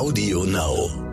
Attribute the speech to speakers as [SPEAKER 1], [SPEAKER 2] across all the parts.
[SPEAKER 1] Audio Now.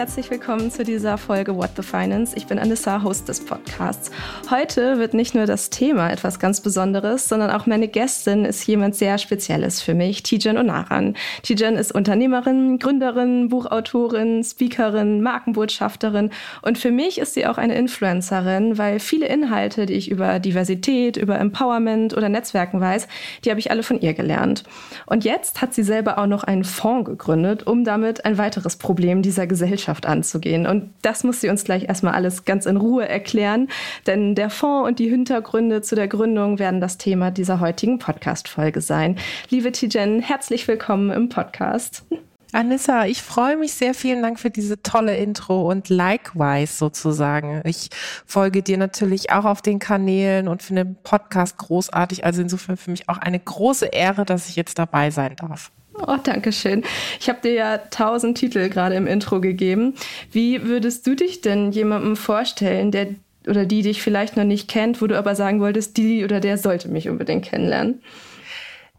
[SPEAKER 2] Herzlich willkommen zu dieser Folge What the Finance. Ich bin Anissa, Host des Podcasts. Heute wird nicht nur das Thema etwas ganz Besonderes, sondern auch meine Gästin ist jemand sehr Spezielles für mich, Tijen Onaran. Tijen ist Unternehmerin, Gründerin, Buchautorin, Speakerin, Markenbotschafterin und für mich ist sie auch eine Influencerin, weil viele Inhalte, die ich über Diversität, über Empowerment oder Netzwerken weiß, die habe ich alle von ihr gelernt. Und jetzt hat sie selber auch noch einen Fonds gegründet, um damit ein weiteres Problem dieser Gesellschaft Gesellschaft anzugehen. Und das muss sie uns gleich erstmal alles ganz in Ruhe erklären, denn der Fonds und die Hintergründe zu der Gründung werden das Thema dieser heutigen Podcast-Folge sein. Liebe Tijen, herzlich willkommen im Podcast.
[SPEAKER 3] Anissa, ich freue mich sehr. Vielen Dank für diese tolle Intro und likewise sozusagen. Ich folge dir natürlich auch auf den Kanälen und finde den Podcast großartig. Also insofern für mich auch eine große Ehre, dass ich jetzt dabei sein darf.
[SPEAKER 2] Oh, danke schön. Ich habe dir ja tausend Titel gerade im Intro gegeben. Wie würdest du dich denn jemandem vorstellen, der oder die dich vielleicht noch nicht kennt, wo du aber sagen wolltest, die oder der sollte mich unbedingt kennenlernen?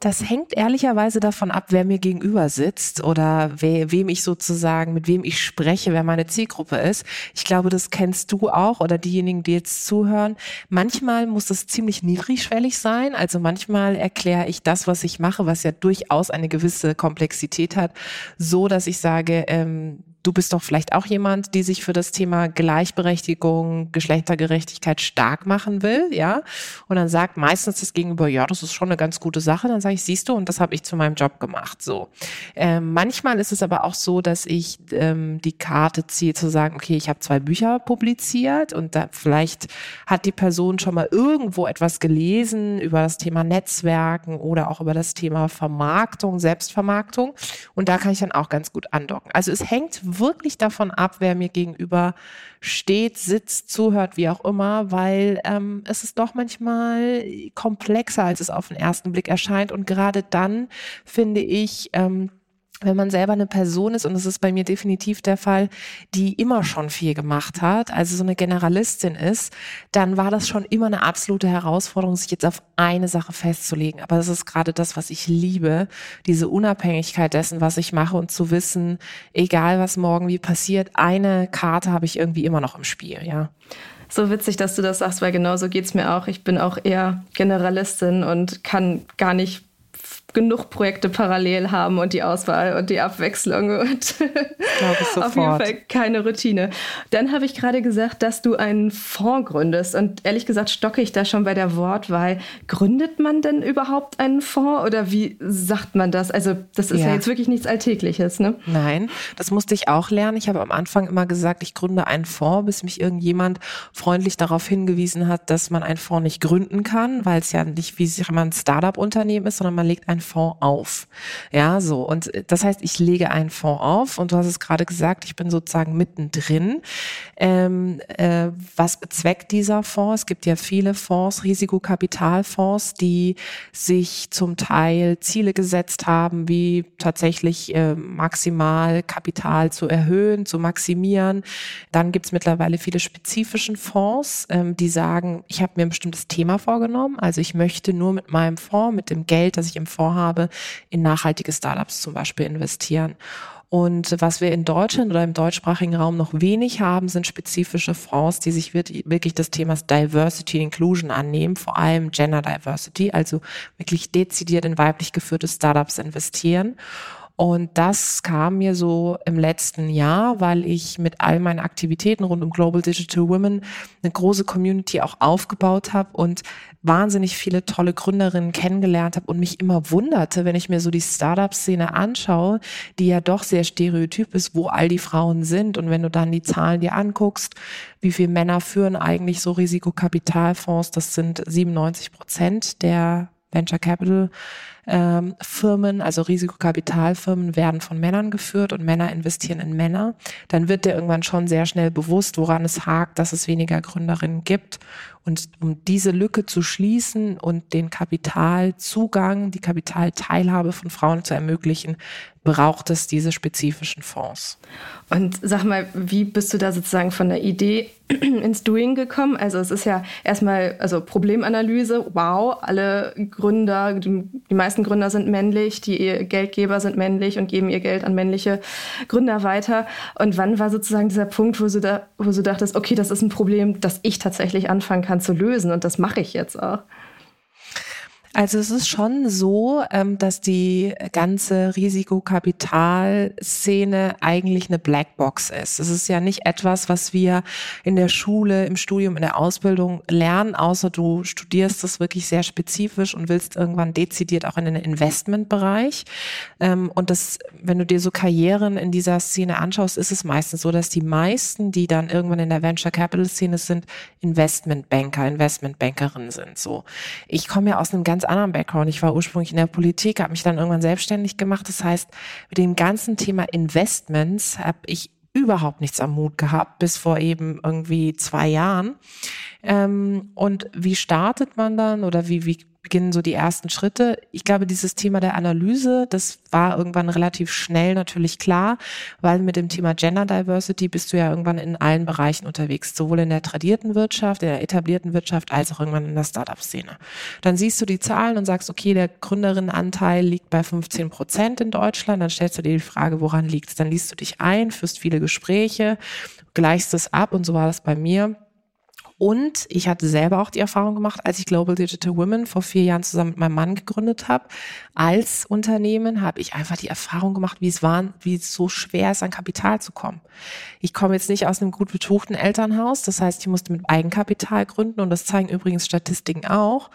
[SPEAKER 3] Das hängt ehrlicherweise davon ab, wer mir gegenüber sitzt oder we wem ich sozusagen, mit wem ich spreche, wer meine Zielgruppe ist. Ich glaube, das kennst du auch oder diejenigen, die jetzt zuhören. Manchmal muss es ziemlich niedrigschwellig sein. Also manchmal erkläre ich das, was ich mache, was ja durchaus eine gewisse Komplexität hat, so dass ich sage, ähm, du bist doch vielleicht auch jemand, die sich für das Thema Gleichberechtigung, Geschlechtergerechtigkeit stark machen will, ja? Und dann sagt meistens das Gegenüber, ja, das ist schon eine ganz gute Sache. Dann sage ich, siehst du, und das habe ich zu meinem Job gemacht. So. Ähm, manchmal ist es aber auch so, dass ich ähm, die Karte ziehe, zu sagen, okay, ich habe zwei Bücher publiziert und da vielleicht hat die Person schon mal irgendwo etwas gelesen über das Thema Netzwerken oder auch über das Thema Vermarktung, Selbstvermarktung. Und da kann ich dann auch ganz gut andocken. Also es hängt wirklich davon ab, wer mir gegenüber steht, sitzt, zuhört, wie auch immer, weil ähm, es ist doch manchmal komplexer, als es auf den ersten Blick erscheint. Und gerade dann finde ich, ähm, wenn man selber eine Person ist, und das ist bei mir definitiv der Fall, die immer schon viel gemacht hat, also so eine Generalistin ist, dann war das schon immer eine absolute Herausforderung, sich jetzt auf eine Sache festzulegen. Aber das ist gerade das, was ich liebe, diese Unabhängigkeit dessen, was ich mache und zu wissen, egal was morgen wie passiert, eine Karte habe ich irgendwie immer noch im Spiel, ja
[SPEAKER 2] so witzig, dass du das sagst, weil genau so geht's mir auch. Ich bin auch eher Generalistin und kann gar nicht genug Projekte parallel haben und die Auswahl und die Abwechslung und auf jeden Fall keine Routine. Dann habe ich gerade gesagt, dass du einen Fonds gründest und ehrlich gesagt stocke ich da schon bei der Wortwahl. Gründet man denn überhaupt einen Fonds oder wie sagt man das? Also das ist ja, ja jetzt wirklich nichts Alltägliches, ne?
[SPEAKER 3] Nein, das musste ich auch lernen. Ich habe am Anfang immer gesagt, ich gründe einen Fonds, bis mich irgendjemand freundlich darauf hingewiesen hat, dass man einen Fonds nicht gründen kann, weil es ja nicht wie sich ein Startup-Unternehmen ist, sondern man legt einen Fonds auf. Ja, so. Und äh, das heißt, ich lege einen Fonds auf und du hast es gerade gesagt, ich bin sozusagen mittendrin. Ähm, äh, was bezweckt dieser Fonds? Es gibt ja viele Fonds, Risikokapitalfonds, die sich zum Teil Ziele gesetzt haben, wie tatsächlich äh, maximal Kapital zu erhöhen, zu maximieren. Dann gibt es mittlerweile viele spezifischen Fonds, ähm, die sagen, ich habe mir ein bestimmtes Thema vorgenommen. Also ich möchte nur mit meinem Fonds, mit dem Geld, das ich im Fonds habe, in nachhaltige Startups zum Beispiel investieren. Und was wir in Deutschland oder im deutschsprachigen Raum noch wenig haben, sind spezifische Fonds, die sich wirklich des Themas Diversity Inclusion annehmen, vor allem Gender Diversity, also wirklich dezidiert in weiblich geführte Startups investieren. Und das kam mir so im letzten Jahr, weil ich mit all meinen Aktivitäten rund um Global Digital Women eine große Community auch aufgebaut habe und wahnsinnig viele tolle Gründerinnen kennengelernt habe und mich immer wunderte, wenn ich mir so die Startup-Szene anschaue, die ja doch sehr stereotyp ist, wo all die Frauen sind. Und wenn du dann die Zahlen dir anguckst, wie viele Männer führen eigentlich so Risikokapitalfonds, das sind 97 Prozent der Venture Capital ähm, Firmen, also Risikokapitalfirmen, werden von Männern geführt und Männer investieren in Männer, dann wird dir irgendwann schon sehr schnell bewusst, woran es hakt, dass es weniger Gründerinnen gibt. Und um diese Lücke zu schließen und den Kapitalzugang, die Kapitalteilhabe von Frauen zu ermöglichen, braucht es diese spezifischen Fonds.
[SPEAKER 2] Und sag mal, wie bist du da sozusagen von der Idee ins Doing gekommen? Also es ist ja erstmal, also Problemanalyse, wow, alle Gründer, die, die meisten Gründer sind männlich, die Geldgeber sind männlich und geben ihr Geld an männliche Gründer weiter. Und wann war sozusagen dieser Punkt, wo du, da, wo du dachtest, okay, das ist ein Problem, das ich tatsächlich anfangen kann zu lösen und das mache ich jetzt auch?
[SPEAKER 3] Also es ist schon so, ähm, dass die ganze Risikokapitalszene eigentlich eine Blackbox ist. Es ist ja nicht etwas, was wir in der Schule, im Studium, in der Ausbildung lernen, außer du studierst es wirklich sehr spezifisch und willst irgendwann dezidiert auch in den Investmentbereich. Ähm, und das, wenn du dir so Karrieren in dieser Szene anschaust, ist es meistens so, dass die meisten, die dann irgendwann in der Venture Capital Szene sind, Investmentbanker, Investmentbankerinnen sind. So, ich komme ja aus einem ganz ganz anderen Background. Ich war ursprünglich in der Politik, habe mich dann irgendwann selbstständig gemacht. Das heißt, mit dem ganzen Thema Investments habe ich überhaupt nichts am Mut gehabt, bis vor eben irgendwie zwei Jahren. Ähm, und wie startet man dann oder wie, wie beginnen so die ersten Schritte. Ich glaube, dieses Thema der Analyse, das war irgendwann relativ schnell natürlich klar, weil mit dem Thema Gender Diversity bist du ja irgendwann in allen Bereichen unterwegs, sowohl in der tradierten Wirtschaft, in der etablierten Wirtschaft, als auch irgendwann in der Startup-Szene. Dann siehst du die Zahlen und sagst, okay, der Gründerinnenanteil liegt bei 15 Prozent in Deutschland. Dann stellst du dir die Frage, woran liegt es? Dann liest du dich ein, führst viele Gespräche, gleichst es ab und so war das bei mir und ich hatte selber auch die Erfahrung gemacht, als ich Global Digital Women vor vier Jahren zusammen mit meinem Mann gegründet habe. Als Unternehmen habe ich einfach die Erfahrung gemacht, wie es war, wie es so schwer ist, an Kapital zu kommen. Ich komme jetzt nicht aus einem gut betuchten Elternhaus. Das heißt, ich musste mit Eigenkapital gründen. Und das zeigen übrigens Statistiken auch,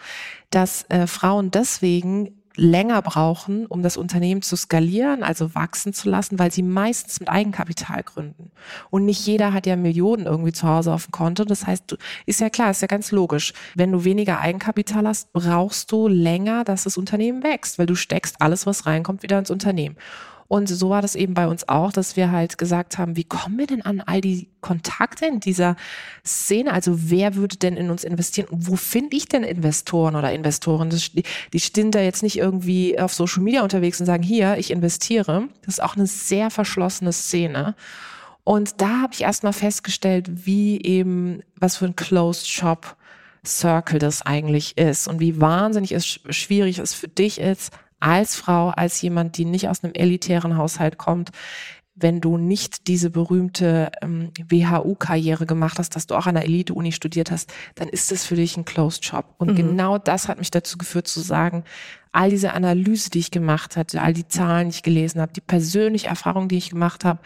[SPEAKER 3] dass äh, Frauen deswegen länger brauchen, um das Unternehmen zu skalieren, also wachsen zu lassen, weil sie meistens mit Eigenkapital gründen. Und nicht jeder hat ja Millionen irgendwie zu Hause auf dem Konto. Das heißt, ist ja klar, ist ja ganz logisch. Wenn du weniger Eigenkapital hast, brauchst du länger, dass das Unternehmen wächst, weil du steckst alles, was reinkommt, wieder ins Unternehmen. Und so war das eben bei uns auch, dass wir halt gesagt haben, wie kommen wir denn an all die Kontakte in dieser Szene? Also wer würde denn in uns investieren? Wo finde ich denn Investoren oder Investoren? Das, die stehen da jetzt nicht irgendwie auf Social Media unterwegs und sagen, hier, ich investiere. Das ist auch eine sehr verschlossene Szene. Und da habe ich erstmal festgestellt, wie eben, was für ein Closed Shop Circle das eigentlich ist und wie wahnsinnig es schwierig es für dich ist, als Frau, als jemand, die nicht aus einem elitären Haushalt kommt, wenn du nicht diese berühmte ähm, WHU-Karriere gemacht hast, dass du auch an der Elite-Uni studiert hast, dann ist das für dich ein Closed Job. Und mhm. genau das hat mich dazu geführt zu sagen, all diese Analyse, die ich gemacht hatte, all die Zahlen, die ich gelesen habe, die persönliche Erfahrung, die ich gemacht habe,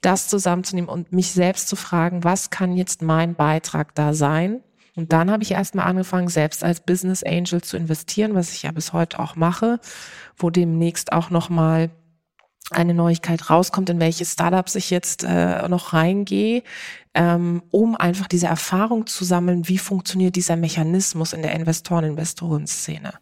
[SPEAKER 3] das zusammenzunehmen und mich selbst zu fragen, was kann jetzt mein Beitrag da sein? Und dann habe ich erstmal angefangen, selbst als Business Angel zu investieren, was ich ja bis heute auch mache, wo demnächst auch nochmal eine Neuigkeit rauskommt, in welche Startups ich jetzt äh, noch reingehe, ähm, um einfach diese Erfahrung zu sammeln, wie funktioniert dieser Mechanismus in der Investoren-Investoren-Szene.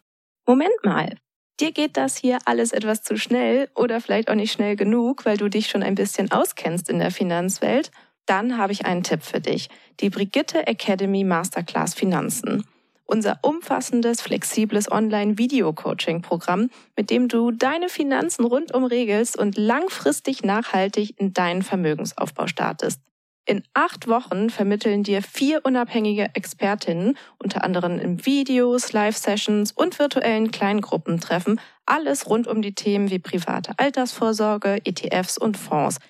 [SPEAKER 2] Moment mal. Dir geht das hier alles etwas zu schnell oder vielleicht auch nicht schnell genug, weil du dich schon ein bisschen auskennst in der Finanzwelt dann habe ich einen Tipp für dich. Die Brigitte Academy Masterclass Finanzen. Unser umfassendes, flexibles Online-Video-Coaching-Programm, mit dem du deine Finanzen rundum regelst und langfristig nachhaltig in deinen Vermögensaufbau startest. In acht Wochen vermitteln dir vier unabhängige Expertinnen, unter anderem in Videos, Live-Sessions und virtuellen Kleingruppentreffen, alles rund um die Themen wie private Altersvorsorge, ETFs und Fonds –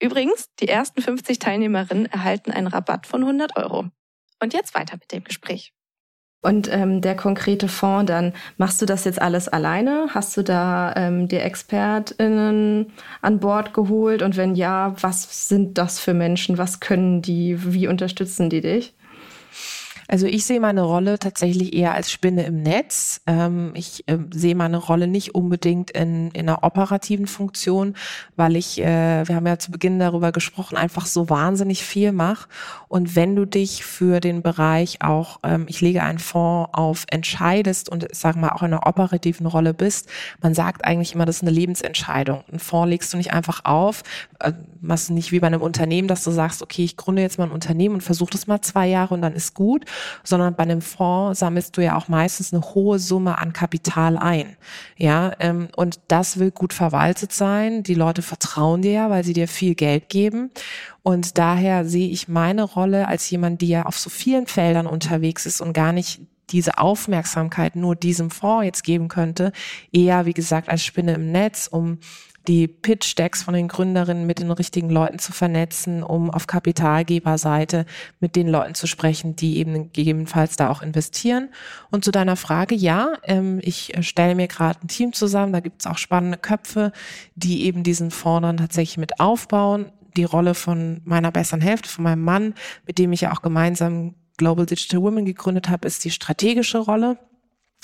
[SPEAKER 2] Übrigens, die ersten 50 Teilnehmerinnen erhalten einen Rabatt von 100 Euro. Und jetzt weiter mit dem Gespräch. Und ähm, der konkrete Fonds dann, machst du das jetzt alles alleine? Hast du da ähm, die ExpertInnen an Bord geholt? Und wenn ja, was sind das für Menschen? Was können die? Wie unterstützen die dich?
[SPEAKER 3] Also ich sehe meine Rolle tatsächlich eher als Spinne im Netz. Ähm, ich äh, sehe meine Rolle nicht unbedingt in, in einer operativen Funktion, weil ich, äh, wir haben ja zu Beginn darüber gesprochen, einfach so wahnsinnig viel mache. Und wenn du dich für den Bereich auch, ähm, ich lege einen Fonds auf, entscheidest und sag mal auch in einer operativen Rolle bist, man sagt eigentlich immer, das ist eine Lebensentscheidung. Ein Fonds legst du nicht einfach auf, äh, machst du nicht wie bei einem Unternehmen, dass du sagst, okay, ich gründe jetzt mal ein Unternehmen und versuche das mal zwei Jahre und dann ist gut, sondern bei einem Fonds sammelst du ja auch meistens eine hohe Summe an Kapital ein. Ja, ähm, und das will gut verwaltet sein. Die Leute vertrauen dir ja, weil sie dir viel Geld geben. Und daher sehe ich meine Rolle als jemand, die ja auf so vielen Feldern unterwegs ist und gar nicht diese Aufmerksamkeit nur diesem Fonds jetzt geben könnte, eher, wie gesagt, als Spinne im Netz, um die Pitch-Decks von den Gründerinnen mit den richtigen Leuten zu vernetzen, um auf Kapitalgeberseite mit den Leuten zu sprechen, die eben gegebenenfalls da auch investieren. Und zu deiner Frage, ja, ähm, ich stelle mir gerade ein Team zusammen, da gibt es auch spannende Köpfe, die eben diesen Fonds dann tatsächlich mit aufbauen. Die Rolle von meiner besseren Hälfte, von meinem Mann, mit dem ich ja auch gemeinsam Global Digital Women gegründet habe, ist die strategische Rolle.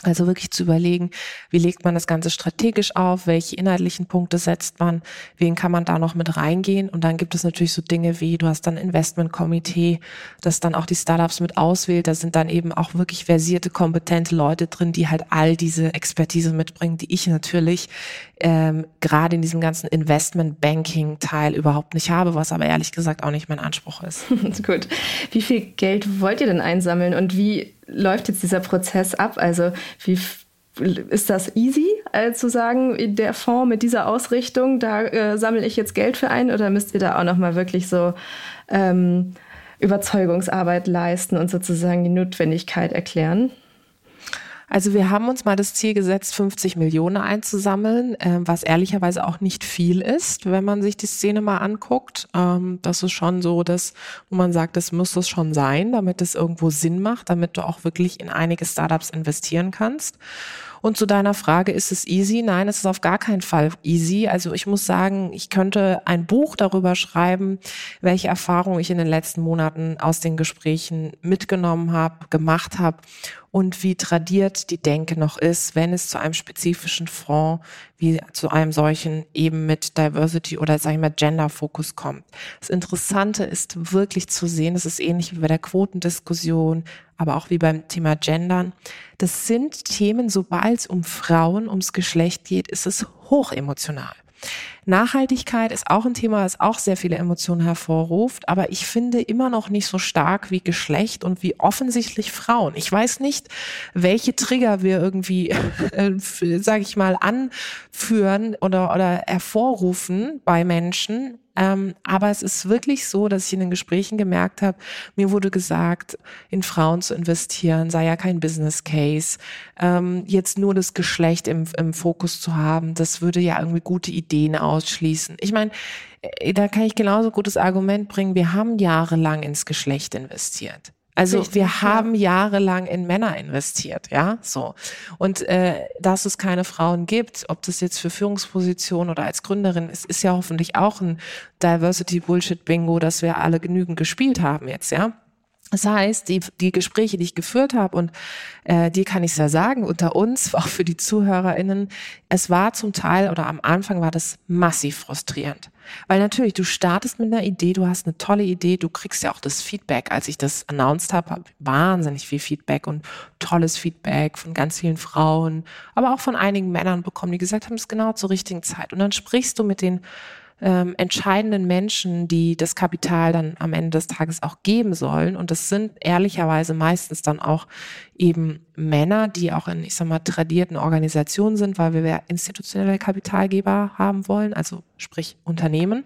[SPEAKER 3] Also wirklich zu überlegen, wie legt man das Ganze strategisch auf, welche inhaltlichen Punkte setzt man, wen kann man da noch mit reingehen. Und dann gibt es natürlich so Dinge wie, du hast dann Investmentkomitee, das dann auch die Startups mit auswählt. Da sind dann eben auch wirklich versierte, kompetente Leute drin, die halt all diese Expertise mitbringen, die ich natürlich ähm, gerade in diesem ganzen Investment-Banking-Teil überhaupt nicht habe, was aber ehrlich gesagt auch nicht mein Anspruch ist.
[SPEAKER 2] Gut. Wie viel Geld wollt ihr denn einsammeln und wie läuft jetzt dieser Prozess ab? Also wie ist das easy, äh, zu sagen, der Fonds mit dieser Ausrichtung, da äh, sammle ich jetzt Geld für ein oder müsst ihr da auch nochmal wirklich so ähm, Überzeugungsarbeit leisten und sozusagen die Notwendigkeit erklären?
[SPEAKER 3] Also wir haben uns mal das Ziel gesetzt, 50 Millionen einzusammeln, äh, was ehrlicherweise auch nicht viel ist, wenn man sich die Szene mal anguckt. Ähm, das ist schon so, dass, wo man sagt, das muss es schon sein, damit es irgendwo Sinn macht, damit du auch wirklich in einige Startups investieren kannst. Und zu deiner Frage, ist es easy? Nein, es ist auf gar keinen Fall easy. Also ich muss sagen, ich könnte ein Buch darüber schreiben, welche Erfahrungen ich in den letzten Monaten aus den Gesprächen mitgenommen habe, gemacht habe und wie tradiert die Denke noch ist, wenn es zu einem spezifischen Fonds wie zu einem solchen eben mit Diversity oder sag ich mal Gender-Fokus kommt. Das Interessante ist wirklich zu sehen, das ist ähnlich wie bei der Quotendiskussion, aber auch wie beim Thema Gendern. Das sind Themen, sobald es um Frauen, ums Geschlecht geht, ist es hochemotional. Nachhaltigkeit ist auch ein Thema, das auch sehr viele Emotionen hervorruft, aber ich finde immer noch nicht so stark wie Geschlecht und wie offensichtlich Frauen. Ich weiß nicht, welche Trigger wir irgendwie, äh, sage ich mal, anführen oder, oder hervorrufen bei Menschen, ähm, aber es ist wirklich so, dass ich in den Gesprächen gemerkt habe, mir wurde gesagt, in Frauen zu investieren sei ja kein Business Case. Ähm, jetzt nur das Geschlecht im, im Fokus zu haben, das würde ja irgendwie gute Ideen ausschließen. Ich meine, äh, da kann ich genauso gutes Argument bringen. Wir haben jahrelang ins Geschlecht investiert. Also Richtig, wir haben jahrelang in Männer investiert, ja, so. Und äh, dass es keine Frauen gibt, ob das jetzt für Führungspositionen oder als Gründerin ist, ist ja hoffentlich auch ein Diversity Bullshit Bingo, dass wir alle genügend gespielt haben jetzt, ja. Das heißt, die, die Gespräche, die ich geführt habe, und äh, die kann ich ja sagen, unter uns, auch für die ZuhörerInnen, es war zum Teil oder am Anfang war das massiv frustrierend. Weil natürlich, du startest mit einer Idee, du hast eine tolle Idee, du kriegst ja auch das Feedback. Als ich das announced habe, habe wahnsinnig viel Feedback und tolles Feedback von ganz vielen Frauen, aber auch von einigen Männern bekommen, die gesagt haben, es ist genau zur richtigen Zeit. Und dann sprichst du mit den ähm, entscheidenden Menschen, die das Kapital dann am Ende des Tages auch geben sollen. Und das sind ehrlicherweise meistens dann auch eben Männer, die auch in, ich sag mal, tradierten Organisationen sind, weil wir institutionelle Kapitalgeber haben wollen, also sprich Unternehmen.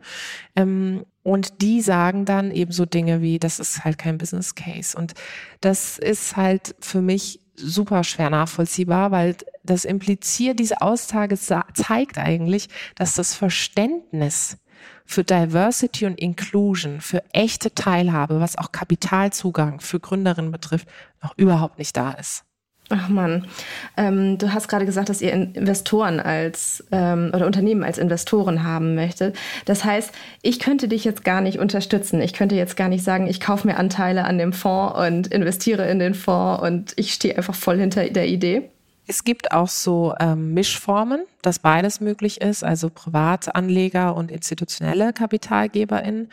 [SPEAKER 3] Ähm, und die sagen dann eben so Dinge wie, das ist halt kein Business Case. Und das ist halt für mich super schwer nachvollziehbar, weil das impliziert, diese Aussage zeigt eigentlich, dass das Verständnis für Diversity und Inclusion, für echte Teilhabe, was auch Kapitalzugang für Gründerinnen betrifft, noch überhaupt nicht da ist.
[SPEAKER 2] Ach man, ähm, du hast gerade gesagt, dass ihr Investoren als ähm, oder Unternehmen als Investoren haben möchtet. Das heißt, ich könnte dich jetzt gar nicht unterstützen. Ich könnte jetzt gar nicht sagen, ich kaufe mir Anteile an dem Fonds und investiere in den Fonds und ich stehe einfach voll hinter der Idee.
[SPEAKER 3] Es gibt auch so ähm, Mischformen, dass beides möglich ist, also Privatanleger und institutionelle KapitalgeberInnen.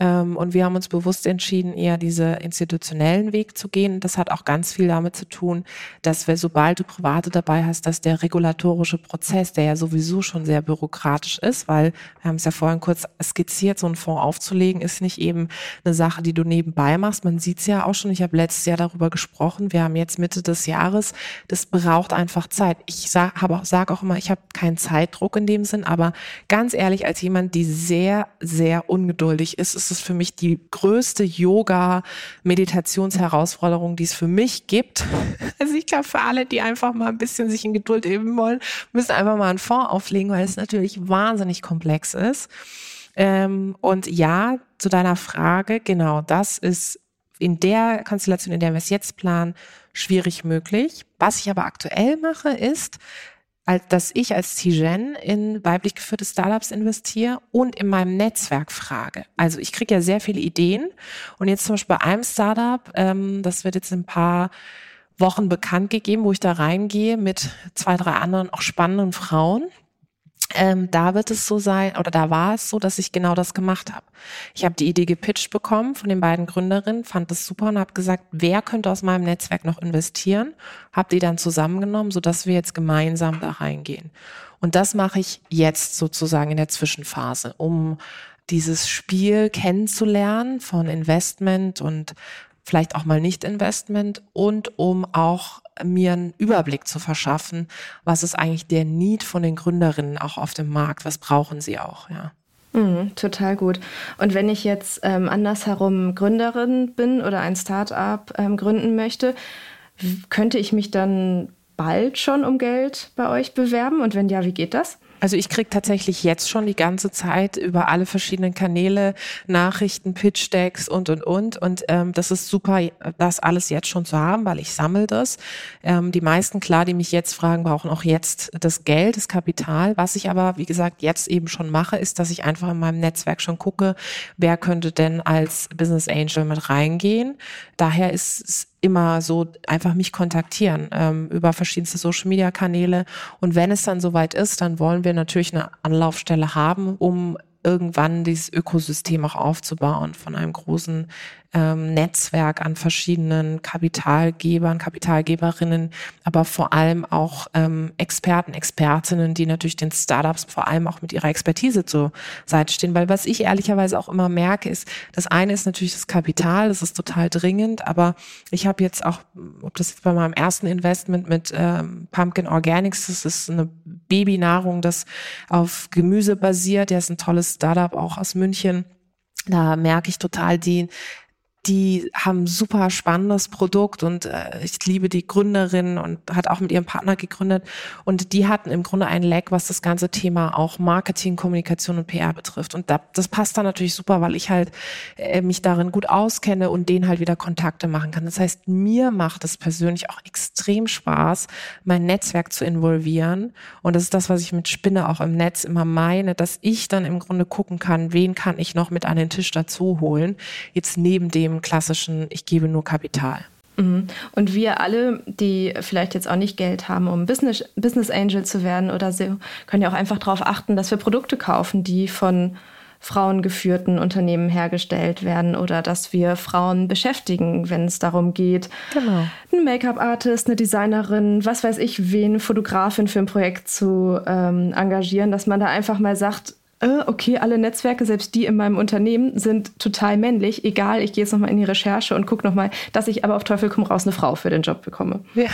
[SPEAKER 3] Ähm, und wir haben uns bewusst entschieden, eher diese institutionellen Weg zu gehen. Das hat auch ganz viel damit zu tun, dass wir, sobald du Private dabei hast, dass der regulatorische Prozess, der ja sowieso schon sehr bürokratisch ist, weil wir haben es ja vorhin kurz skizziert, so einen Fonds aufzulegen, ist nicht eben eine Sache, die du nebenbei machst. Man sieht es ja auch schon. Ich habe letztes Jahr darüber gesprochen. Wir haben jetzt Mitte des Jahres. Das braucht einfach Zeit. Ich sage sag auch immer, ich habe keinen Zeitdruck in dem Sinn, aber ganz ehrlich, als jemand, die sehr, sehr ungeduldig ist, ist es für mich die größte Yoga-Meditationsherausforderung, die es für mich gibt. Also ich glaube, für alle, die einfach mal ein bisschen sich in Geduld üben wollen, müssen einfach mal einen Fonds auflegen, weil es natürlich wahnsinnig komplex ist. Ähm, und ja, zu deiner Frage, genau, das ist in der Konstellation, in der wir es jetzt planen, schwierig möglich. Was ich aber aktuell mache, ist, dass ich als Tijen in weiblich geführte Startups investiere und in meinem Netzwerk frage. Also ich kriege ja sehr viele Ideen und jetzt zum Beispiel bei einem Startup, ähm, das wird jetzt in ein paar Wochen bekannt gegeben, wo ich da reingehe mit zwei, drei anderen auch spannenden Frauen, ähm, da wird es so sein, oder da war es so, dass ich genau das gemacht habe. Ich habe die Idee gepitcht bekommen von den beiden Gründerinnen, fand das super und habe gesagt, wer könnte aus meinem Netzwerk noch investieren? Habe die dann zusammengenommen, sodass wir jetzt gemeinsam da reingehen. Und das mache ich jetzt sozusagen in der Zwischenphase, um dieses Spiel kennenzulernen von Investment und vielleicht auch mal Nicht-Investment und um auch mir einen Überblick zu verschaffen, was ist eigentlich der Need von den Gründerinnen auch auf dem Markt, was brauchen sie auch, ja.
[SPEAKER 2] Mhm, total gut. Und wenn ich jetzt ähm, andersherum Gründerin bin oder ein Start-up ähm, gründen möchte, könnte ich mich dann bald schon um Geld bei euch bewerben? Und wenn ja, wie geht das?
[SPEAKER 3] Also ich kriege tatsächlich jetzt schon die ganze Zeit über alle verschiedenen Kanäle Nachrichten, Pitch-Decks und, und, und. Und ähm, das ist super, das alles jetzt schon zu haben, weil ich sammle das. Ähm, die meisten, klar, die mich jetzt fragen, brauchen auch jetzt das Geld, das Kapital. Was ich aber, wie gesagt, jetzt eben schon mache, ist, dass ich einfach in meinem Netzwerk schon gucke, wer könnte denn als Business Angel mit reingehen. Daher ist es immer so einfach mich kontaktieren ähm, über verschiedenste Social Media Kanäle. Und wenn es dann soweit ist, dann wollen wir natürlich eine Anlaufstelle haben, um irgendwann dieses Ökosystem auch aufzubauen von einem großen ähm, Netzwerk an verschiedenen Kapitalgebern, Kapitalgeberinnen, aber vor allem auch ähm, Experten, Expertinnen, die natürlich den Startups vor allem auch mit ihrer Expertise zur Seite stehen. Weil was ich ehrlicherweise auch immer merke, ist, das eine ist natürlich das Kapital, das ist total dringend, aber ich habe jetzt auch, ob das jetzt bei meinem ersten Investment mit ähm, Pumpkin Organics, das ist eine Babynahrung, das auf Gemüse basiert, der ist ein tolles Startup auch aus München. Da merke ich total die die haben super spannendes Produkt und äh, ich liebe die Gründerin und hat auch mit ihrem Partner gegründet. Und die hatten im Grunde einen Lag, was das ganze Thema auch Marketing, Kommunikation und PR betrifft. Und da, das passt dann natürlich super, weil ich halt äh, mich darin gut auskenne und denen halt wieder Kontakte machen kann. Das heißt, mir macht es persönlich auch extrem Spaß, mein Netzwerk zu involvieren. Und das ist das, was ich mit Spinne auch im Netz immer meine, dass ich dann im Grunde gucken kann, wen kann ich noch mit an den Tisch dazu holen, jetzt neben dem klassischen, ich gebe nur Kapital.
[SPEAKER 2] Mhm. Und wir alle, die vielleicht jetzt auch nicht Geld haben, um Business, Business Angel zu werden oder so, können ja auch einfach darauf achten, dass wir Produkte kaufen, die von frauengeführten Unternehmen hergestellt werden oder dass wir Frauen beschäftigen, wenn es darum geht, genau. ein Make-up-Artist, eine Designerin, was weiß ich, wen, Fotografin für ein Projekt zu ähm, engagieren, dass man da einfach mal sagt, okay, alle Netzwerke, selbst die in meinem Unternehmen, sind total männlich. Egal, ich gehe jetzt nochmal in die Recherche und gucke nochmal, dass ich aber auf Teufel komm raus eine Frau für den Job bekomme.
[SPEAKER 3] Ja.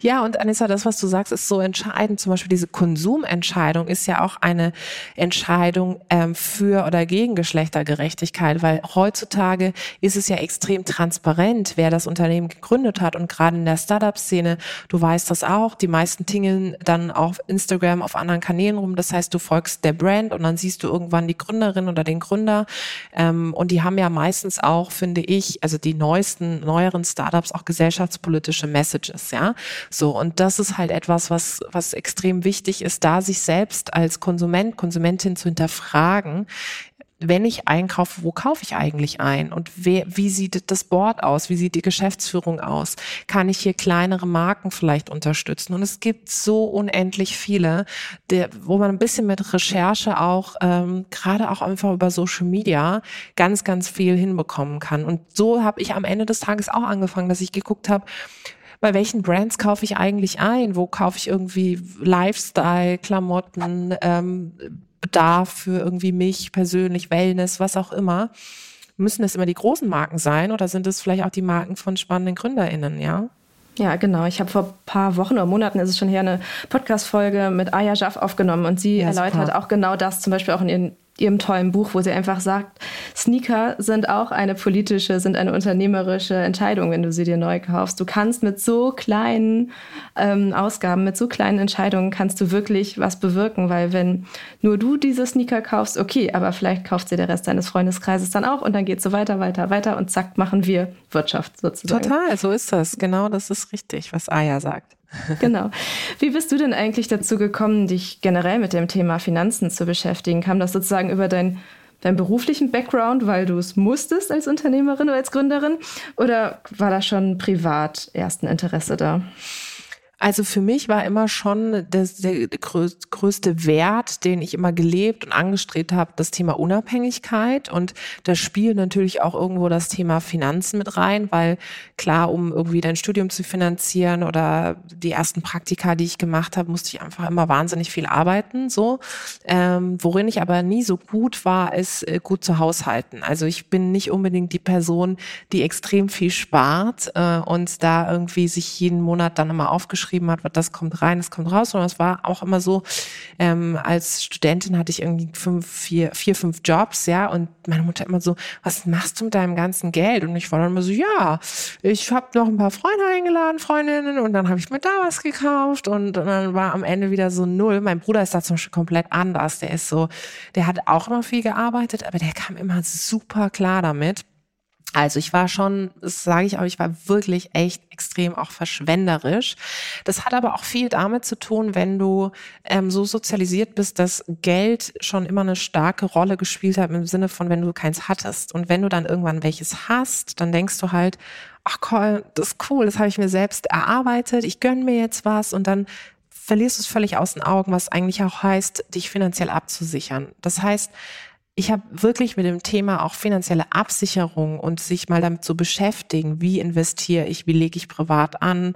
[SPEAKER 3] Ja, und Anissa, das, was du sagst, ist so entscheidend. Zum Beispiel diese Konsumentscheidung ist ja auch eine Entscheidung ähm, für oder gegen Geschlechtergerechtigkeit, weil heutzutage ist es ja extrem transparent, wer das Unternehmen gegründet hat. Und gerade in der Startup-Szene, du weißt das auch, die meisten tingeln dann auf Instagram, auf anderen Kanälen rum. Das heißt, du folgst der Brand und dann siehst du irgendwann die Gründerin oder den Gründer. Ähm, und die haben ja meistens auch, finde ich, also die neuesten, neueren Startups auch gesellschaftspolitische Messages, ja. So, und das ist halt etwas, was, was extrem wichtig ist, da sich selbst als Konsument, Konsumentin zu hinterfragen, wenn ich einkaufe, wo kaufe ich eigentlich ein? Und wer, wie sieht das Board aus? Wie sieht die Geschäftsführung aus? Kann ich hier kleinere Marken vielleicht unterstützen? Und es gibt so unendlich viele, der, wo man ein bisschen mit Recherche auch, ähm, gerade auch einfach über Social Media, ganz, ganz viel hinbekommen kann. Und so habe ich am Ende des Tages auch angefangen, dass ich geguckt habe, bei welchen Brands kaufe ich eigentlich ein? Wo kaufe ich irgendwie Lifestyle, Klamotten, ähm, Bedarf für irgendwie mich persönlich, Wellness, was auch immer? Müssen es immer die großen Marken sein oder sind es vielleicht auch die Marken von spannenden GründerInnen, ja?
[SPEAKER 2] Ja, genau. Ich habe vor ein paar Wochen oder Monaten ist es schon her eine Podcast-Folge mit Aya Jaff aufgenommen und sie ja, erläutert super. auch genau das, zum Beispiel auch in ihren ihrem tollen Buch, wo sie einfach sagt, Sneaker sind auch eine politische, sind eine unternehmerische Entscheidung, wenn du sie dir neu kaufst. Du kannst mit so kleinen ähm, Ausgaben, mit so kleinen Entscheidungen kannst du wirklich was bewirken, weil wenn nur du diese Sneaker kaufst, okay, aber vielleicht kauft sie der Rest deines Freundeskreises dann auch und dann geht so weiter, weiter, weiter und zack, machen wir Wirtschaft sozusagen.
[SPEAKER 3] Total, so ist das. Genau, das ist richtig, was Aya sagt.
[SPEAKER 2] Genau. Wie bist du denn eigentlich dazu gekommen, dich generell mit dem Thema Finanzen zu beschäftigen? Kam das sozusagen über dein, deinen beruflichen Background, weil du es musstest als Unternehmerin oder als Gründerin? Oder war da schon privat erst ein Interesse da?
[SPEAKER 3] Also für mich war immer schon das, der größte Wert, den ich immer gelebt und angestrebt habe, das Thema Unabhängigkeit. Und da spielt natürlich auch irgendwo das Thema Finanzen mit rein, weil klar, um irgendwie dein Studium zu finanzieren oder die ersten Praktika, die ich gemacht habe, musste ich einfach immer wahnsinnig viel arbeiten. So, ähm, worin ich aber nie so gut war, ist äh, gut zu haushalten. Also ich bin nicht unbedingt die Person, die extrem viel spart äh, und da irgendwie sich jeden Monat dann immer aufgeschrieben geschrieben hat, das kommt rein, das kommt raus. Und es war auch immer so, ähm, als Studentin hatte ich irgendwie fünf, vier, vier, fünf Jobs, ja. Und meine Mutter immer so, was machst du mit deinem ganzen Geld? Und ich war dann immer so, ja, ich habe noch ein paar Freunde eingeladen, Freundinnen, und dann habe ich mir da was gekauft und, und dann war am Ende wieder so null. Mein Bruder ist da zum Beispiel komplett anders. Der ist so, der hat auch immer viel gearbeitet, aber der kam immer super klar damit. Also ich war schon, das sage ich auch, ich war wirklich echt extrem auch verschwenderisch. Das hat aber auch viel damit zu tun, wenn du ähm, so sozialisiert bist, dass Geld schon immer eine starke Rolle gespielt hat im Sinne von, wenn du keins hattest. Und wenn du dann irgendwann welches hast, dann denkst du halt, ach cool, das ist cool, das habe ich mir selbst erarbeitet, ich gönn mir jetzt was und dann verlierst du es völlig aus den Augen, was eigentlich auch heißt, dich finanziell abzusichern. Das heißt, ich habe wirklich mit dem Thema auch finanzielle Absicherung und sich mal damit zu beschäftigen, wie investiere ich, wie lege ich privat an,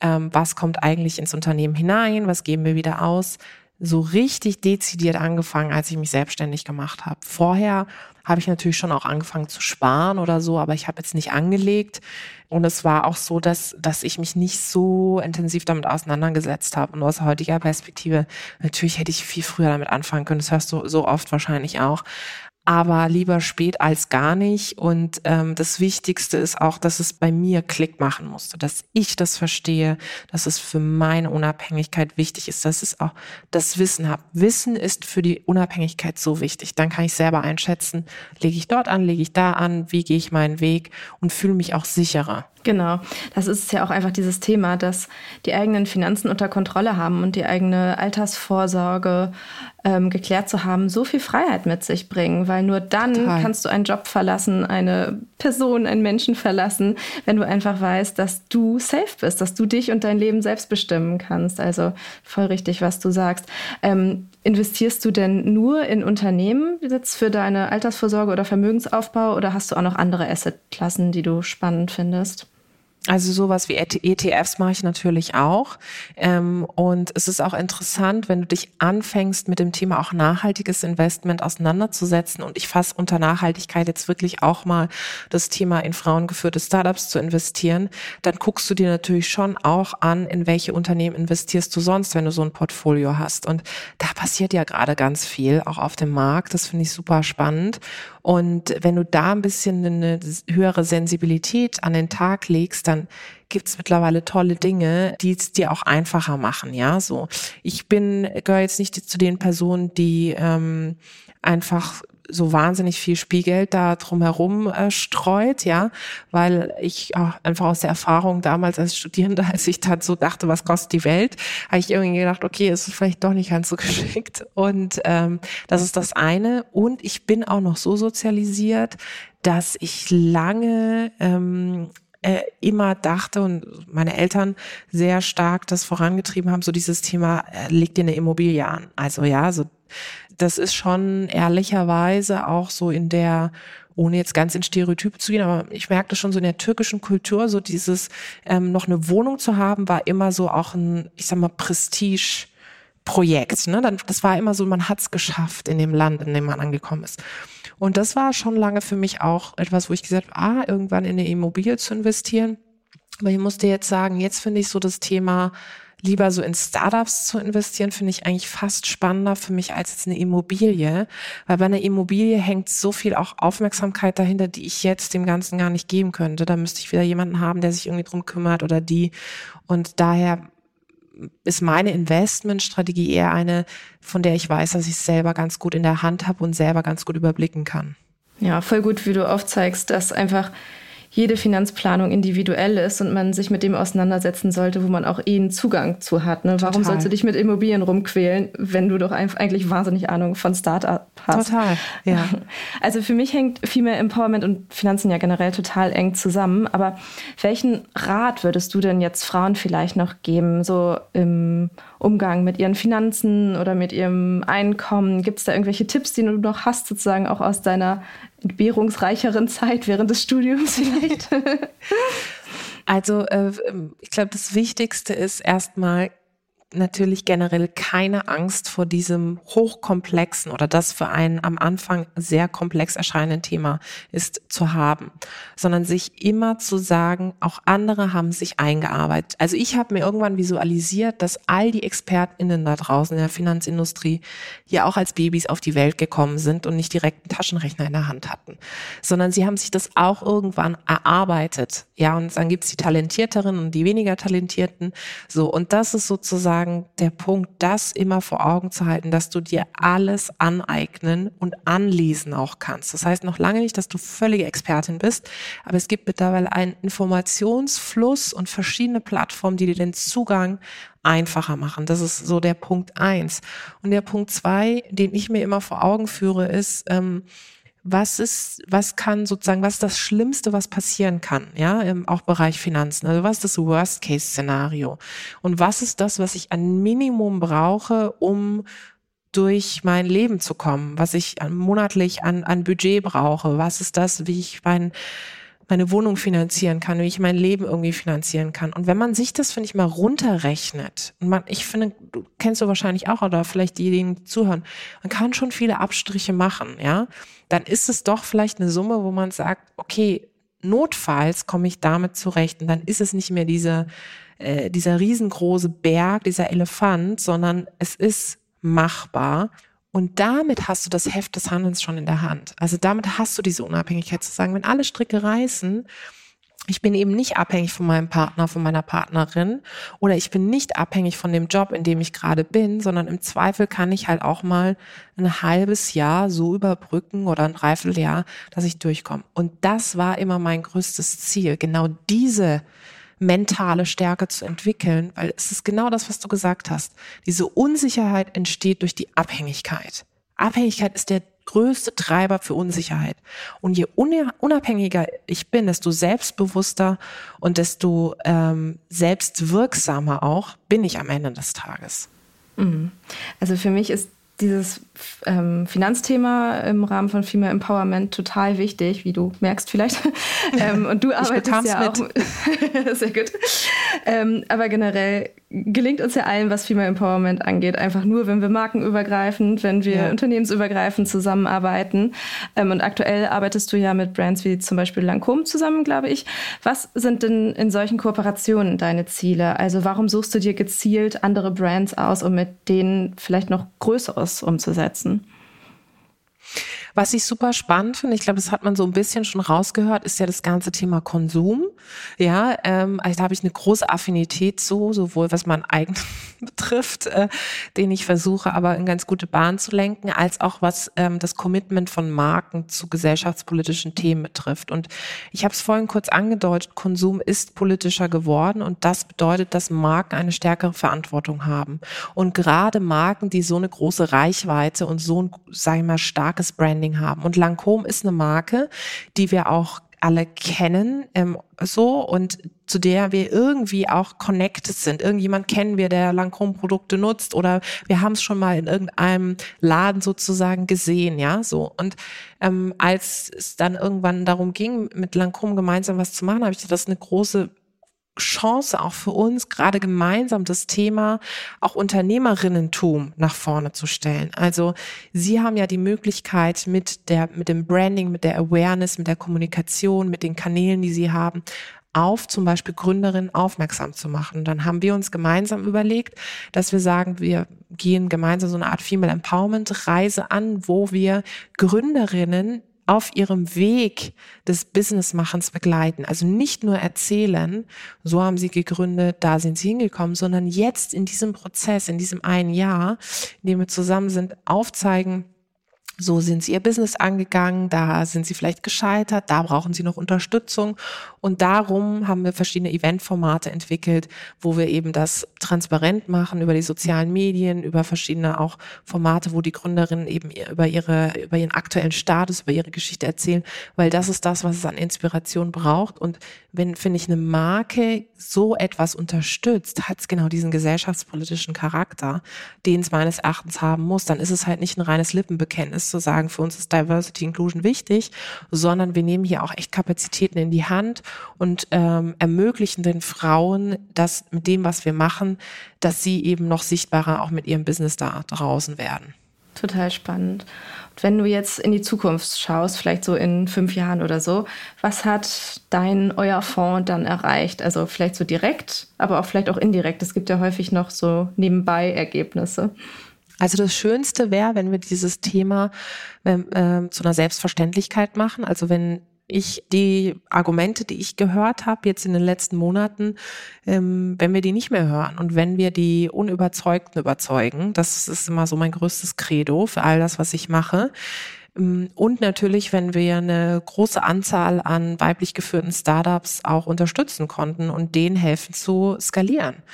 [SPEAKER 3] ähm, was kommt eigentlich ins Unternehmen hinein, was geben wir wieder aus, so richtig dezidiert angefangen, als ich mich selbstständig gemacht habe. Vorher habe ich natürlich schon auch angefangen zu sparen oder so, aber ich habe jetzt nicht angelegt. Und es war auch so, dass, dass ich mich nicht so intensiv damit auseinandergesetzt habe. Und aus heutiger Perspektive, natürlich hätte ich viel früher damit anfangen können. Das hörst du so oft wahrscheinlich auch aber lieber spät als gar nicht. Und ähm, das Wichtigste ist auch, dass es bei mir Klick machen musste, dass ich das verstehe, dass es für meine Unabhängigkeit wichtig ist, dass es auch das Wissen habe. Wissen ist für die Unabhängigkeit so wichtig. Dann kann ich selber einschätzen, lege ich dort an, lege ich da an, wie gehe ich meinen Weg und fühle mich auch sicherer.
[SPEAKER 2] Genau, das ist ja auch einfach dieses Thema, dass die eigenen Finanzen unter Kontrolle haben und die eigene Altersvorsorge ähm, geklärt zu haben, so viel Freiheit mit sich bringen, weil nur dann Total. kannst du einen Job verlassen, eine Person, einen Menschen verlassen, wenn du einfach weißt, dass du safe bist, dass du dich und dein Leben selbst bestimmen kannst. Also voll richtig, was du sagst. Ähm, investierst du denn nur in Unternehmen jetzt für deine Altersvorsorge oder Vermögensaufbau oder hast du auch noch andere Assetklassen, die du spannend findest?
[SPEAKER 3] Also sowas wie ETFs mache ich natürlich auch. Ähm, und es ist auch interessant, wenn du dich anfängst, mit dem Thema auch nachhaltiges Investment auseinanderzusetzen. Und ich fasse unter Nachhaltigkeit jetzt wirklich auch mal das Thema in frauengeführte Startups zu investieren. Dann guckst du dir natürlich schon auch an, in welche Unternehmen investierst du sonst, wenn du so ein Portfolio hast. Und da passiert ja gerade ganz viel, auch auf dem Markt. Das finde ich super spannend. Und wenn du da ein bisschen eine höhere Sensibilität an den Tag legst, dann gibt's mittlerweile tolle Dinge, die es dir auch einfacher machen. Ja, so ich bin gehöre jetzt nicht zu den Personen, die ähm, einfach so wahnsinnig viel Spielgeld da drumherum äh, streut, ja, weil ich auch einfach aus der Erfahrung damals als Studierende, als ich dann so dachte, was kostet die Welt, habe ich irgendwie gedacht, okay, ist vielleicht doch nicht ganz so geschickt. Und ähm, das ist das eine. Und ich bin auch noch so sozialisiert, dass ich lange ähm, äh, immer dachte und meine Eltern sehr stark das vorangetrieben haben, so dieses Thema, äh, leg dir eine Immobilie an. Also ja, so das ist schon ehrlicherweise auch so in der ohne jetzt ganz in Stereotype zu gehen, aber ich merkte schon so in der türkischen Kultur, so dieses ähm, noch eine Wohnung zu haben, war immer so auch ein, ich sag mal, Prestige. Projekt. Ne? Das war immer so, man hat's geschafft in dem Land, in dem man angekommen ist. Und das war schon lange für mich auch etwas, wo ich gesagt habe, ah, irgendwann in eine Immobilie zu investieren. Aber ich musste jetzt sagen, jetzt finde ich so das Thema lieber so in Startups zu investieren, finde ich eigentlich fast spannender für mich als jetzt eine Immobilie, weil bei einer Immobilie hängt so viel auch Aufmerksamkeit dahinter, die ich jetzt dem Ganzen gar nicht geben könnte. Da müsste ich wieder jemanden haben, der sich irgendwie drum kümmert oder die. Und daher ist meine Investmentstrategie eher eine, von der ich weiß, dass ich es selber ganz gut in der Hand habe und selber ganz gut überblicken kann.
[SPEAKER 2] Ja, voll gut, wie du aufzeigst, dass einfach jede Finanzplanung individuell ist und man sich mit dem auseinandersetzen sollte, wo man auch eh einen Zugang zu hat. Ne? Warum sollst du dich mit Immobilien rumquälen, wenn du doch eigentlich wahnsinnig Ahnung von Startup hast?
[SPEAKER 3] Total, ja.
[SPEAKER 2] Also für mich hängt Female Empowerment und Finanzen ja generell total eng zusammen. Aber welchen Rat würdest du denn jetzt Frauen vielleicht noch geben, so im Umgang mit ihren Finanzen oder mit ihrem Einkommen? Gibt es da irgendwelche Tipps, die du noch hast, sozusagen auch aus deiner entbehrungsreicheren Zeit während des Studiums vielleicht?
[SPEAKER 3] Also äh, ich glaube, das Wichtigste ist erstmal natürlich generell keine Angst vor diesem hochkomplexen oder das für einen am Anfang sehr komplex erscheinenden Thema ist zu haben, sondern sich immer zu sagen, auch andere haben sich eingearbeitet. Also ich habe mir irgendwann visualisiert, dass all die Expertinnen da draußen in der Finanzindustrie ja auch als Babys auf die Welt gekommen sind und nicht direkt einen Taschenrechner in der Hand hatten, sondern sie haben sich das auch irgendwann erarbeitet. Ja, und dann gibt's die Talentierteren und die weniger Talentierten. So, und das ist sozusagen sozusagen der Punkt, das immer vor Augen zu halten, dass du dir alles aneignen und anlesen auch kannst. Das heißt noch lange nicht, dass du völlige Expertin bist, aber es gibt mittlerweile einen Informationsfluss und verschiedene Plattformen, die dir den Zugang einfacher machen. Das ist so der Punkt eins. Und der Punkt zwei, den ich mir immer vor Augen führe, ist, ähm, was ist, was kann sozusagen, was ist das Schlimmste, was passieren kann, ja, im auch Bereich Finanzen. Also was ist das Worst-Case-Szenario? Und was ist das, was ich an Minimum brauche, um durch mein Leben zu kommen, was ich monatlich an, an Budget brauche? Was ist das, wie ich mein, meine Wohnung finanzieren kann, wie ich mein Leben irgendwie finanzieren kann. Und wenn man sich das, finde ich, mal runterrechnet, und man, ich finde, du kennst du wahrscheinlich auch, oder vielleicht diejenigen, die zuhören, man kann schon viele Abstriche machen, ja, dann ist es doch vielleicht eine Summe, wo man sagt, okay, notfalls komme ich damit zurecht. Und dann ist es nicht mehr diese, äh, dieser riesengroße Berg, dieser Elefant, sondern es ist machbar. Und damit hast du das Heft des Handelns schon in der Hand. Also damit hast du diese Unabhängigkeit zu sagen, wenn alle Stricke reißen, ich bin eben nicht abhängig von meinem Partner, von meiner Partnerin oder ich bin nicht abhängig von dem Job, in dem ich gerade bin, sondern im Zweifel kann ich halt auch mal ein halbes Jahr so überbrücken oder ein Dreivierteljahr, dass ich durchkomme. Und das war immer mein größtes Ziel, genau diese mentale Stärke zu entwickeln, weil es ist genau das, was du gesagt hast. Diese Unsicherheit entsteht durch die Abhängigkeit. Abhängigkeit ist der größte Treiber für Unsicherheit. Und je unabhängiger ich bin, desto selbstbewusster und desto ähm, selbstwirksamer auch bin ich am Ende des Tages.
[SPEAKER 2] Mhm. Also für mich ist dieses ähm, Finanzthema im Rahmen von Female Empowerment total wichtig, wie du merkst vielleicht. ähm, und du arbeitest ja auch. sehr gut. Ähm, aber generell gelingt uns ja allen, was Female Empowerment angeht, einfach nur, wenn wir markenübergreifend, wenn wir ja. unternehmensübergreifend zusammenarbeiten. Ähm, und aktuell arbeitest du ja mit Brands wie zum Beispiel Lancôme zusammen, glaube ich. Was sind denn in solchen Kooperationen deine Ziele? Also warum suchst du dir gezielt andere Brands aus, um mit denen vielleicht noch Größeres umzusetzen?
[SPEAKER 3] Was ich super spannend finde, ich glaube, das hat man so ein bisschen schon rausgehört, ist ja das ganze Thema Konsum. Ja, ähm, also da habe ich eine große Affinität zu, sowohl was mein eigen betrifft, äh, den ich versuche, aber in ganz gute Bahn zu lenken, als auch was ähm, das Commitment von Marken zu gesellschaftspolitischen Themen betrifft. Und ich habe es vorhin kurz angedeutet, Konsum ist politischer geworden und das bedeutet, dass Marken eine stärkere Verantwortung haben. Und gerade Marken, die so eine große Reichweite und so ein, sage ich mal, starkes Brand Branding haben. Und Lancôme ist eine Marke, die wir auch alle kennen, ähm, so und zu der wir irgendwie auch connected sind. Irgendjemand kennen wir, der Lancôme-Produkte nutzt oder wir haben es schon mal in irgendeinem Laden sozusagen gesehen, ja, so. Und ähm, als es dann irgendwann darum ging, mit Lancôme gemeinsam was zu machen, habe ich das eine große Chance auch für uns, gerade gemeinsam das Thema auch Unternehmerinnentum nach vorne zu stellen. Also Sie haben ja die Möglichkeit mit der, mit dem Branding, mit der Awareness, mit der Kommunikation, mit den Kanälen, die Sie haben, auf zum Beispiel Gründerinnen aufmerksam zu machen. dann haben wir uns gemeinsam überlegt, dass wir sagen, wir gehen gemeinsam so eine Art Female Empowerment Reise an, wo wir Gründerinnen auf ihrem Weg des Businessmachens begleiten. Also nicht nur erzählen, so haben sie gegründet, da sind sie hingekommen, sondern jetzt in diesem Prozess, in diesem einen Jahr, in dem wir zusammen sind, aufzeigen, so sind sie ihr Business angegangen, da sind sie vielleicht gescheitert, da brauchen sie noch Unterstützung. Und darum haben wir verschiedene Eventformate entwickelt, wo wir eben das transparent machen über die sozialen Medien, über verschiedene auch Formate, wo die Gründerinnen eben über ihre, über ihren aktuellen Status, über ihre Geschichte erzählen, weil das ist das, was es an Inspiration braucht. Und wenn, finde ich, eine Marke so etwas unterstützt, hat es genau diesen gesellschaftspolitischen Charakter, den es meines Erachtens haben muss, dann ist es halt nicht ein reines Lippenbekenntnis zu sagen, für uns ist Diversity Inclusion wichtig, sondern wir nehmen hier auch echt Kapazitäten in die Hand und ähm, ermöglichen den Frauen, dass mit dem, was wir machen, dass sie eben noch sichtbarer auch mit ihrem Business da draußen werden.
[SPEAKER 2] Total spannend. Und wenn du jetzt in die Zukunft schaust, vielleicht so in fünf Jahren oder so, was hat dein, euer Fonds dann erreicht? Also vielleicht so direkt, aber auch vielleicht auch indirekt. Es gibt ja häufig noch so nebenbei Ergebnisse.
[SPEAKER 3] Also das Schönste wäre, wenn wir dieses Thema äh, zu einer Selbstverständlichkeit machen. Also wenn ich die Argumente, die ich gehört habe jetzt in den letzten Monaten, ähm, wenn wir die nicht mehr hören und wenn wir die Unüberzeugten überzeugen, das ist immer so mein größtes Credo für all das, was ich mache. Ähm, und natürlich, wenn wir eine große Anzahl an weiblich geführten Startups auch unterstützen konnten und denen helfen zu skalieren.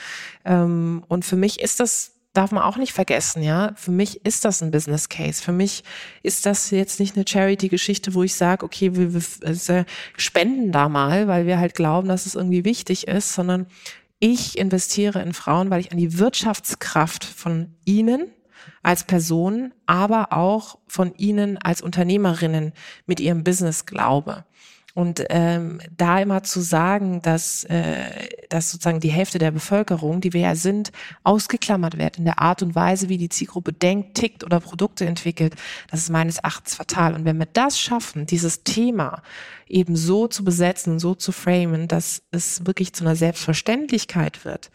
[SPEAKER 3] Ähm, und für mich ist das darf man auch nicht vergessen, ja. Für mich ist das ein Business Case. Für mich ist das jetzt nicht eine Charity-Geschichte, wo ich sage, okay, wir, wir also spenden da mal, weil wir halt glauben, dass es irgendwie wichtig ist, sondern ich investiere in Frauen, weil ich an die Wirtschaftskraft von ihnen als Personen, aber auch von ihnen als Unternehmerinnen mit ihrem Business glaube. Und ähm, da immer zu sagen, dass, äh, dass sozusagen die Hälfte der Bevölkerung, die wir ja sind, ausgeklammert wird in der Art und Weise, wie die Zielgruppe denkt, tickt oder Produkte entwickelt, das ist meines Erachtens fatal. Und wenn wir das schaffen, dieses Thema eben so zu besetzen, so zu framen, dass es wirklich zu einer Selbstverständlichkeit wird,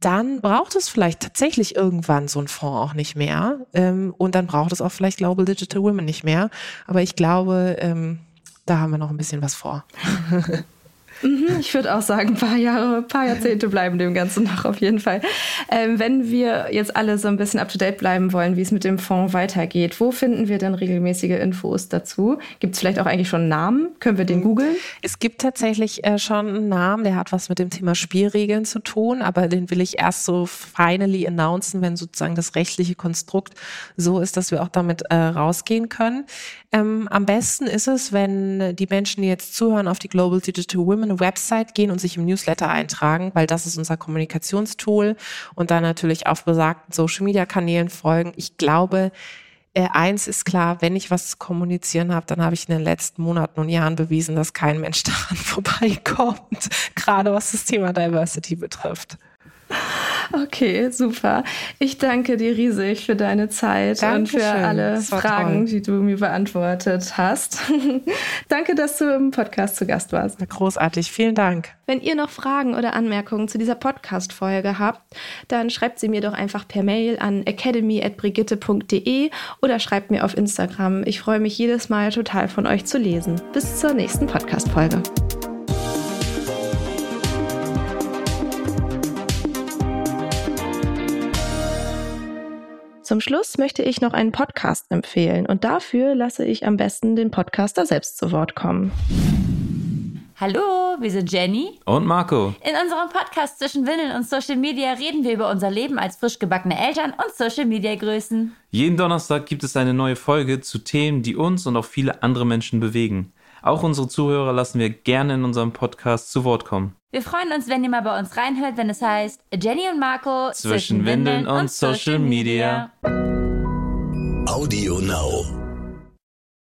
[SPEAKER 3] dann braucht es vielleicht tatsächlich irgendwann so ein Fonds auch nicht mehr. Ähm, und dann braucht es auch vielleicht Global Digital Women nicht mehr. Aber ich glaube, ähm, da haben wir noch ein bisschen was vor.
[SPEAKER 2] Mhm, ich würde auch sagen, ein paar Jahre, ein paar Jahrzehnte bleiben dem Ganzen noch auf jeden Fall. Ähm, wenn wir jetzt alle so ein bisschen up to date bleiben wollen, wie es mit dem Fonds weitergeht, wo finden wir denn regelmäßige Infos dazu? Gibt es vielleicht auch eigentlich schon einen Namen? Können wir den mhm. googeln?
[SPEAKER 3] Es gibt tatsächlich äh, schon einen Namen, der hat was mit dem Thema Spielregeln zu tun, aber den will ich erst so finally announcen, wenn sozusagen das rechtliche Konstrukt so ist, dass wir auch damit äh, rausgehen können. Ähm, am besten ist es, wenn die Menschen, die jetzt zuhören, auf die Global Digital Women eine Website gehen und sich im Newsletter eintragen, weil das ist unser Kommunikationstool und dann natürlich auf besagten Social Media Kanälen folgen. Ich glaube, äh, eins ist klar, wenn ich was zu kommunizieren habe, dann habe ich in den letzten Monaten und Jahren bewiesen, dass kein Mensch daran vorbeikommt, gerade was das Thema Diversity betrifft.
[SPEAKER 2] Okay, super. Ich danke dir riesig für deine Zeit Dankeschön. und für alle Fragen, toll. die du mir beantwortet hast. danke, dass du im Podcast zu Gast warst.
[SPEAKER 3] Großartig, vielen Dank.
[SPEAKER 2] Wenn ihr noch Fragen oder Anmerkungen zu dieser Podcast-Folge habt, dann schreibt sie mir doch einfach per Mail an academy.brigitte.de oder schreibt mir auf Instagram. Ich freue mich jedes Mal total von euch zu lesen. Bis zur nächsten Podcast-Folge. Zum Schluss möchte ich noch einen Podcast empfehlen und dafür lasse ich am besten den Podcaster selbst zu Wort kommen.
[SPEAKER 1] Hallo, wir sind Jenny
[SPEAKER 4] und Marco.
[SPEAKER 1] In unserem Podcast zwischen Windeln und Social Media reden wir über unser Leben als frisch gebackene Eltern und Social Media Größen.
[SPEAKER 4] Jeden Donnerstag gibt es eine neue Folge zu Themen, die uns und auch viele andere Menschen bewegen. Auch unsere Zuhörer lassen wir gerne in unserem Podcast zu Wort kommen.
[SPEAKER 1] Wir freuen uns, wenn ihr mal bei uns reinhört, wenn es heißt Jenny und Marco
[SPEAKER 4] zwischen, zwischen Windeln und, und Social Media.
[SPEAKER 5] Audio Now.